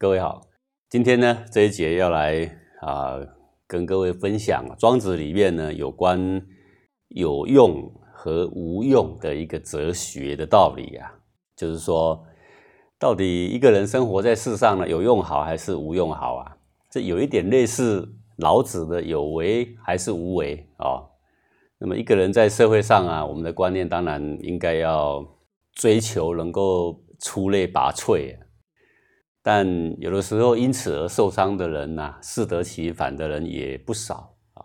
各位好，今天呢这一节要来啊跟各位分享《庄子》里面呢有关有用和无用的一个哲学的道理啊，就是说到底一个人生活在世上呢有用好还是无用好啊？这有一点类似老子的有为还是无为啊？那么一个人在社会上啊，我们的观念当然应该要追求能够出类拔萃。但有的时候因此而受伤的人呐，适得其反的人也不少啊。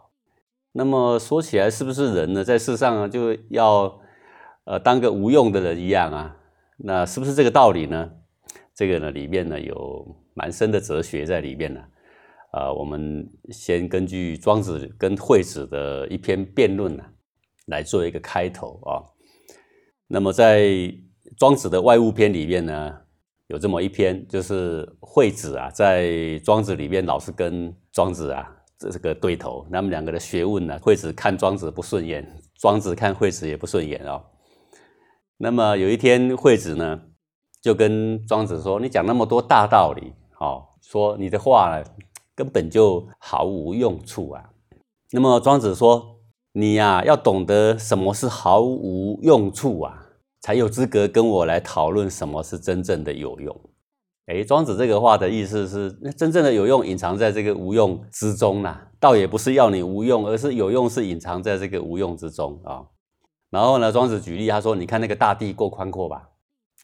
那么说起来，是不是人呢，在世上啊，就要呃当个无用的人一样啊？那是不是这个道理呢？这个呢，里面呢有蛮深的哲学在里面呢。啊，我们先根据庄子跟惠子的一篇辩论呢，来做一个开头啊。那么在庄子的外物篇里面呢。有这么一篇，就是惠子啊，在庄子里面老是跟庄子啊这这个对头，他们两个的学问呢，惠子看庄子不顺眼，庄子看惠子也不顺眼哦。那么有一天，惠子呢就跟庄子说：“你讲那么多大道理，哦，说你的话呢根本就毫无用处啊。”那么庄子说：“你呀，要懂得什么是毫无用处啊。”才有资格跟我来讨论什么是真正的有用。哎，庄子这个话的意思是，那真正的有用隐藏在这个无用之中啦，倒也不是要你无用，而是有用是隐藏在这个无用之中啊。然后呢，庄子举例，他说：“你看那个大地够宽阔吧？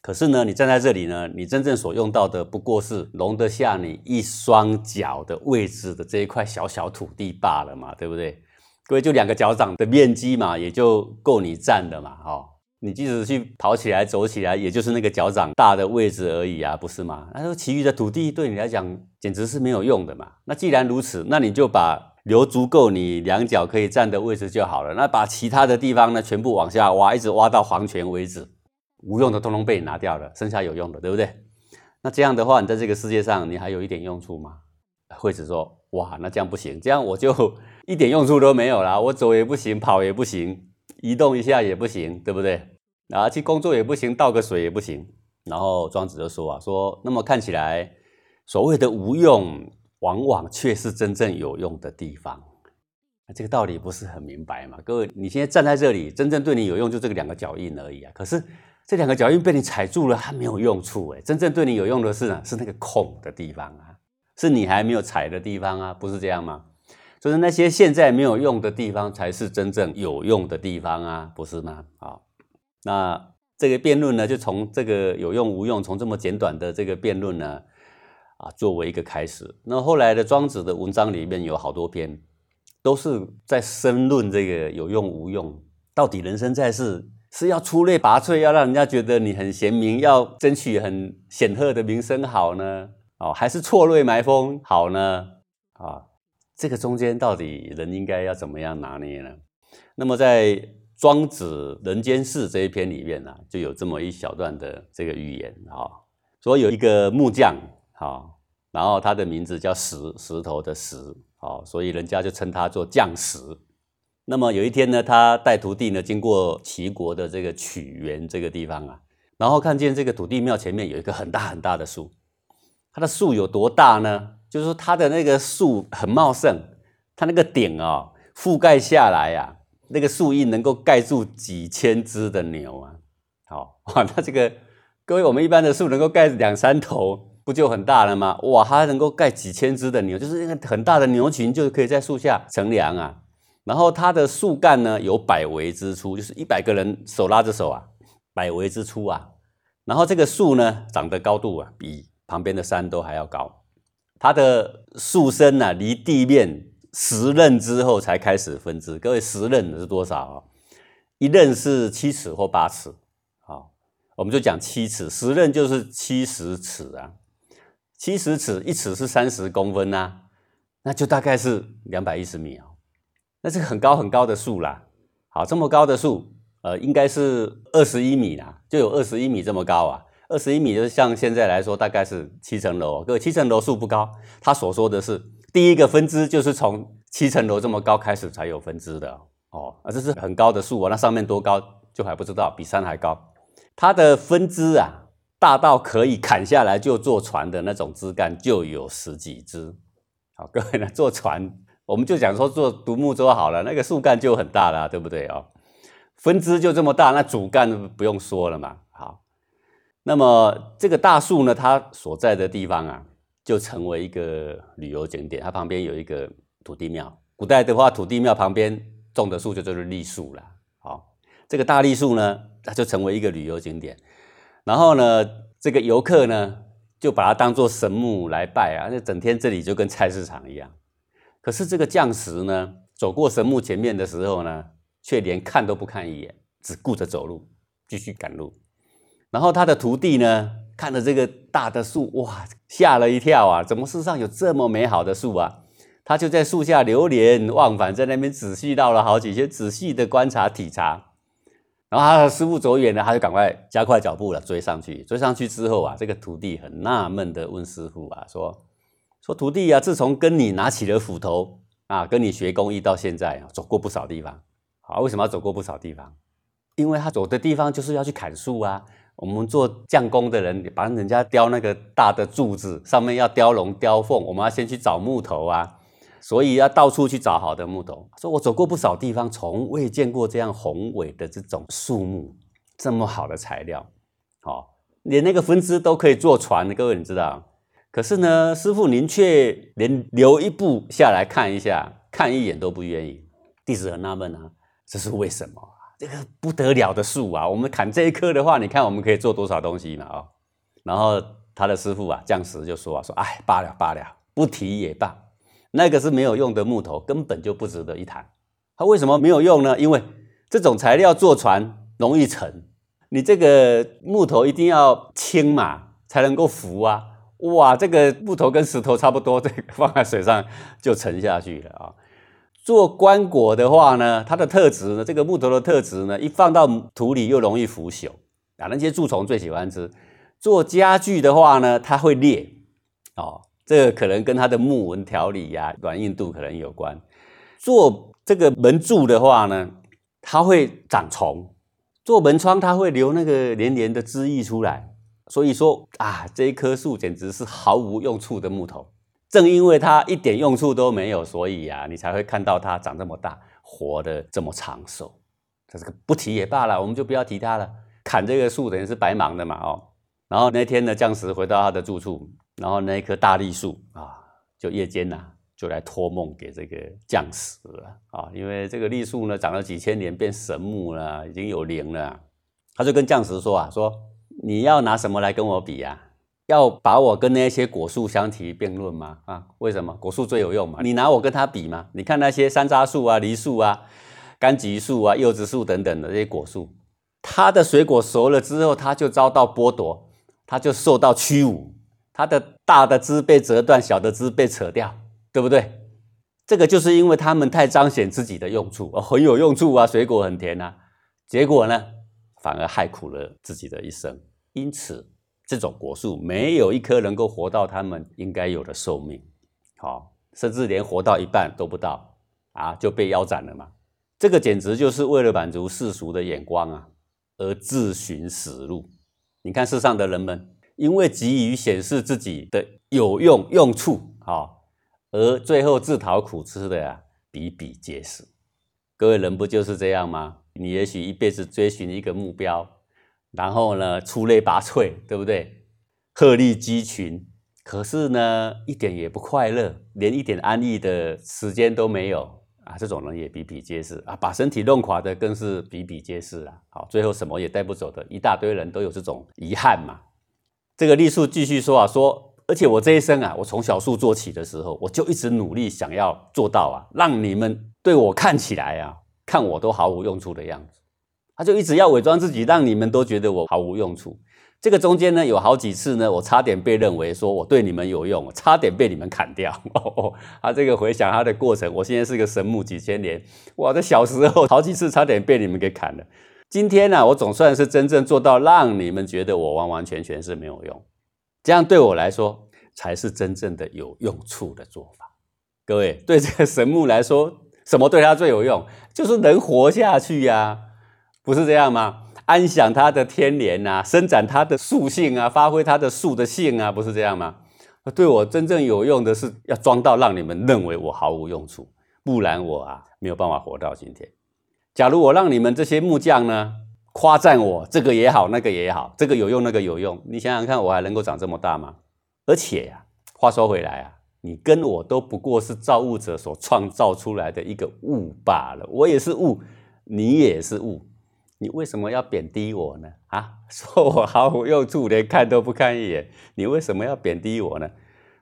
可是呢，你站在这里呢，你真正所用到的不过是容得下你一双脚的位置的这一块小小土地罢了嘛，对不对？各位就两个脚掌的面积嘛，也就够你站的嘛，哈。”你即使去跑起来、走起来，也就是那个脚掌大的位置而已啊，不是吗？那说其余的土地对你来讲简直是没有用的嘛。那既然如此，那你就把留足够你两脚可以站的位置就好了。那把其他的地方呢，全部往下挖，一直挖到黄泉为止，无用的通通被你拿掉了，剩下有用的，对不对？那这样的话，你在这个世界上，你还有一点用处吗？惠子说：哇，那这样不行，这样我就一点用处都没有了。我走也不行，跑也不行，移动一下也不行，对不对？啊，去工作也不行，倒个水也不行。然后庄子就说啊，说那么看起来，所谓的无用，往往却是真正有用的地方。这个道理不是很明白嘛？各位，你现在站在这里，真正对你有用就这个两个脚印而已啊。可是这两个脚印被你踩住了，它没有用处哎。真正对你有用的是呢，是那个空的地方啊，是你还没有踩的地方啊，不是这样吗？就是那些现在没有用的地方，才是真正有用的地方啊，不是吗？啊。那这个辩论呢，就从这个有用无用，从这么简短的这个辩论呢，啊，作为一个开始。那后来的庄子的文章里面有好多篇，都是在申论这个有用无用，到底人生在世是要出类拔萃，要让人家觉得你很贤明，要争取很显赫的名声好呢？哦，还是错位埋风好呢？啊，这个中间到底人应该要怎么样拿捏呢？那么在庄子人间世这一篇里面呢，就有这么一小段的这个寓言啊，说有一个木匠，好，然后他的名字叫石，石头的石，好，所以人家就称他做匠石。那么有一天呢，他带徒弟呢经过齐国的这个曲原这个地方啊，然后看见这个土地庙前面有一个很大很大的树，它的树有多大呢？就是说它的那个树很茂盛，它那个顶啊覆盖下来呀。那个树荫能够盖住几千只的牛啊！好哇，那这个各位，我们一般的树能够盖两三头，不就很大了吗？哇，它能够盖几千只的牛，就是那个很大的牛群，就可以在树下乘凉啊。然后它的树干呢，有百围之粗，就是一百个人手拉着手啊，百围之粗啊。然后这个树呢，长的高度啊，比旁边的山都还要高。它的树身呢，离地面。十仞之后才开始分支，各位十仞是多少啊？一仞是七尺或八尺，好，我们就讲七尺，十仞就是七十尺啊。七十尺一尺是三十公分呐，那就大概是两百一十米啊。那是很高很高的树啦。好，这么高的树，呃，应该是二十一米啦，就有二十一米这么高啊。二十一米就是像现在来说，大概是七层楼。各位，七层楼树不高，他所说的是。第一个分支就是从七层楼这么高开始才有分支的哦，啊，这是很高的树啊，那上面多高就还不知道，比山还高。它的分支啊，大到可以砍下来就坐船的那种枝干就有十几枝。好，各位呢，坐船我们就讲说做独木舟好了，那个树干就很大了，对不对哦？分支就这么大，那主干不用说了嘛。好，那么这个大树呢，它所在的地方啊，就成为一个旅游景点。它旁边有一个土地庙，古代的话，土地庙旁边种的树就就是栗树了。好，这个大栗树呢，它就成为一个旅游景点。然后呢，这个游客呢，就把它当做神木来拜啊，那整天这里就跟菜市场一样。可是这个将士呢，走过神木前面的时候呢，却连看都不看一眼，只顾着走路，继续赶路。然后他的徒弟呢，看着这个大的树，哇，吓了一跳啊！怎么世上有这么美好的树啊？他就在树下流连忘返，在那边仔细绕了好几圈，仔细的观察体察。然后他的师傅走远了，他就赶快加快脚步了，追上去。追上去之后啊，这个徒弟很纳闷的问师傅啊，说：“说徒弟啊，自从跟你拿起了斧头啊，跟你学工艺到现在啊，走过不少地方。好，为什么要走过不少地方？因为他走的地方就是要去砍树啊。我们做匠工的人，帮人家雕那个大的柱子，上面要雕龙雕凤，我们要先去找木头啊。”所以要到处去找好的木头。说我走过不少地方，从未见过这样宏伟的这种树木，这么好的材料，好，连那个分支都可以做船的。各位你知道？可是呢，师傅您却连留一步下来看一下，看一眼都不愿意。弟子很纳闷啊，这是为什么？这个不得了的树啊，我们砍这一棵的话，你看我们可以做多少东西嘛？啊，然后他的师傅啊，将石就说啊，说哎，罢了罢了，不提也罢。那个是没有用的木头，根本就不值得一谈。他为什么没有用呢？因为这种材料做船容易沉，你这个木头一定要轻嘛，才能够浮啊。哇，这个木头跟石头差不多，这个放在水上就沉下去了啊。做棺椁的话呢，它的特质呢，这个木头的特质呢，一放到土里又容易腐朽啊。那些蛀虫最喜欢吃。做家具的话呢，它会裂哦。这个可能跟它的木纹条理呀、软硬度可能有关。做这个门柱的话呢，它会长虫；做门窗，它会留那个黏黏的汁液出来。所以说啊，这一棵树简直是毫无用处的木头。正因为它一点用处都没有，所以呀，你才会看到它长这么大，活得这么长寿。这个不提也罢了，我们就不要提它了。砍这个树等于是白忙的嘛，哦。然后那天呢，将士回到他的住处。然后那一棵大栗树啊，就夜间呐，就来托梦给这个将士了啊。因为这个栗树呢，长了几千年，变神木了，已经有灵了。他就跟将士说啊，说你要拿什么来跟我比呀？要把我跟那些果树相提并论吗？啊，为什么果树最有用嘛？你拿我跟他比吗？你看那些山楂树啊、梨树啊、柑橘树啊、柚子树等等的这些果树，它的水果熟了之后，它就遭到剥夺，它就受到屈辱。它的大的枝被折断，小的枝被扯掉，对不对？这个就是因为它们太彰显自己的用处，很有用处啊，水果很甜啊，结果呢，反而害苦了自己的一生。因此，这种果树没有一棵能够活到它们应该有的寿命，好，甚至连活到一半都不到啊，就被腰斩了嘛。这个简直就是为了满足世俗的眼光啊，而自寻死路。你看世上的人们。因为急于显示自己的有用用处，啊，而最后自讨苦吃的呀，比比皆是。各位人不就是这样吗？你也许一辈子追寻一个目标，然后呢，出类拔萃，对不对？鹤立鸡群，可是呢，一点也不快乐，连一点安逸的时间都没有啊！这种人也比比皆是啊，把身体弄垮的更是比比皆是啊！好，最后什么也带不走的一大堆人都有这种遗憾嘛。这个栗树继续说啊，说，而且我这一生啊，我从小树做起的时候，我就一直努力想要做到啊，让你们对我看起来啊，看我都毫无用处的样子。他就一直要伪装自己，让你们都觉得我毫无用处。这个中间呢，有好几次呢，我差点被认为说我对你们有用，我差点被你们砍掉。哦 哦他这个回想他的过程，我现在是个神木几千年，我的小时候好几次差点被你们给砍了。今天呢，我总算是真正做到让你们觉得我完完全全是没有用，这样对我来说才是真正的有用处的做法。各位，对这个神木来说，什么对他最有用？就是能活下去呀，不是这样吗？安享它的天年啊，伸展它的树性啊，发挥它的树的性啊，不是这样吗？对我真正有用的是要装到让你们认为我毫无用处，不然我啊没有办法活到今天。假如我让你们这些木匠呢夸赞我这个也好，那个也好，这个有用，那个有用，你想想看，我还能够长这么大吗？而且呀，话说回来啊。你跟我都不过是造物者所创造出来的一个物罢了，我也是物，你也是物，你为什么要贬低我呢？啊，说我毫无用处，连看都不看一眼，你为什么要贬低我呢？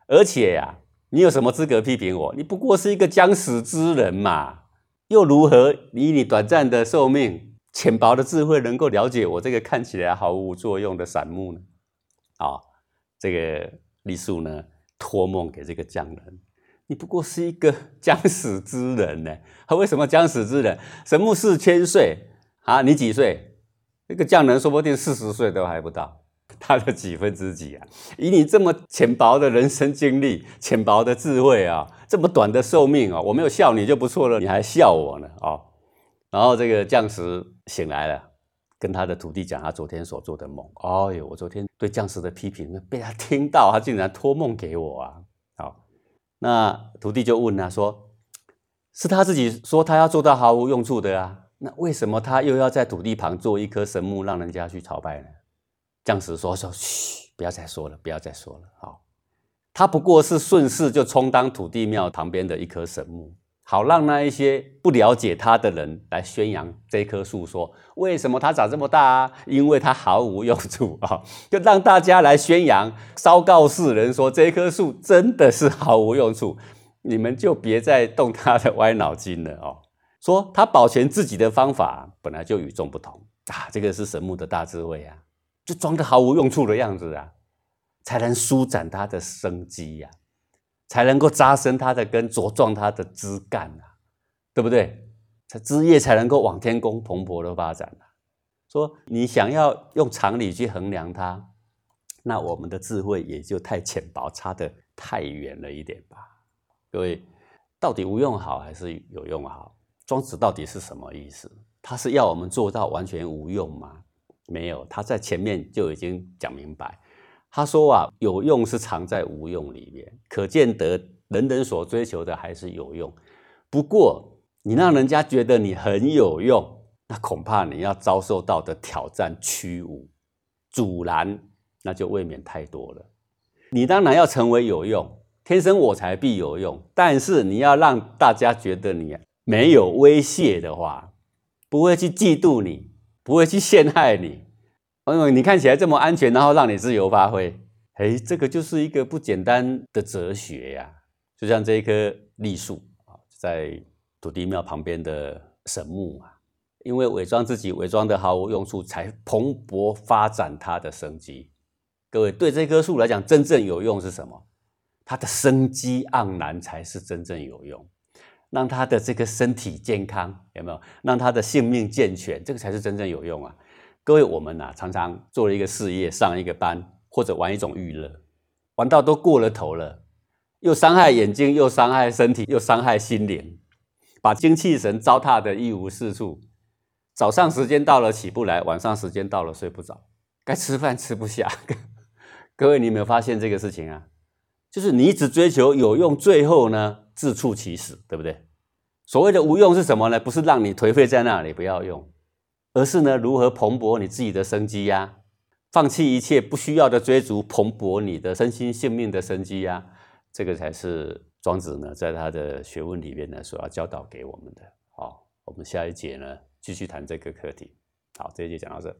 而且呀，你有什么资格批评我？你不过是一个将死之人嘛，又如何以你短暂的寿命、浅薄的智慧，能够了解我这个看起来毫无作用的散木呢？啊，这个栗树呢？托梦给这个匠人，你不过是一个 将死之人呢。他 为什么将死之人？神木四千岁啊，你几岁？那个匠人说不定四十岁都还不到，他的几分之几啊？以你这么浅薄的人生经历、浅薄的智慧啊，这么短的寿命啊，我没有笑你就不错了，你还笑我呢啊？然后这个将士醒来了。跟他的徒弟讲他昨天所做的梦。哎呦，我昨天对匠师的批评被他听到，他竟然托梦给我啊！好，那徒弟就问他说：“是他自己说他要做到毫无用处的啊？那为什么他又要在土地旁做一棵神木，让人家去朝拜呢？”将士说：“说嘘，不要再说了，不要再说了。好，他不过是顺势就充当土地庙旁边的一棵神木。”好让那一些不了解他的人来宣扬这棵树，说为什么它长这么大啊？因为它毫无用处啊！就让大家来宣扬，昭告世人说这棵树真的是毫无用处，你们就别再动他的歪脑筋了哦。说他保全自己的方法本来就与众不同啊，这个是神木的大智慧啊，就装的毫无用处的样子啊，才能舒展他的生机呀。才能够扎深它的根，茁壮它的枝干啊，对不对？它枝叶才能够往天宫蓬勃的发展啊。说你想要用常理去衡量它，那我们的智慧也就太浅薄，差得太远了一点吧。各位，到底无用好还是有用好？庄子到底是什么意思？他是要我们做到完全无用吗？没有，他在前面就已经讲明白。他说啊，有用是藏在无用里面，可见得人人所追求的还是有用。不过，你让人家觉得你很有用，那恐怕你要遭受到的挑战、屈辱、阻拦，那就未免太多了。你当然要成为有用，天生我材必有用。但是你要让大家觉得你没有威胁的话，不会去嫉妒你，不会去陷害你。因为你看起来这么安全，然后让你自由发挥，哎，这个就是一个不简单的哲学呀。就像这一棵栗树啊，在土地庙旁边的神木啊，因为伪装自己，伪装的毫无用处，才蓬勃发展它的生机。各位，对这棵树来讲，真正有用是什么？它的生机盎然才是真正有用，让他的这个身体健康，有没有？让他的性命健全，这个才是真正有用啊。各位，我们呐常常做了一个事业，上一个班，或者玩一种娱乐，玩到都过了头了，又伤害眼睛，又伤害身体，又伤害心灵，把精气神糟蹋的一无是处。早上时间到了起不来，晚上时间到了睡不着，该吃饭吃不下。各位，你有没有发现这个事情啊？就是你只追求有用，最后呢自处其死，对不对？所谓的无用是什么呢？不是让你颓废在那里不要用。而是呢，如何蓬勃你自己的生机呀？放弃一切不需要的追逐，蓬勃你的身心性命的生机呀？这个才是庄子呢，在他的学问里面呢，所要教导给我们的。好，我们下一节呢，继续谈这个课题。好，这一节讲到这。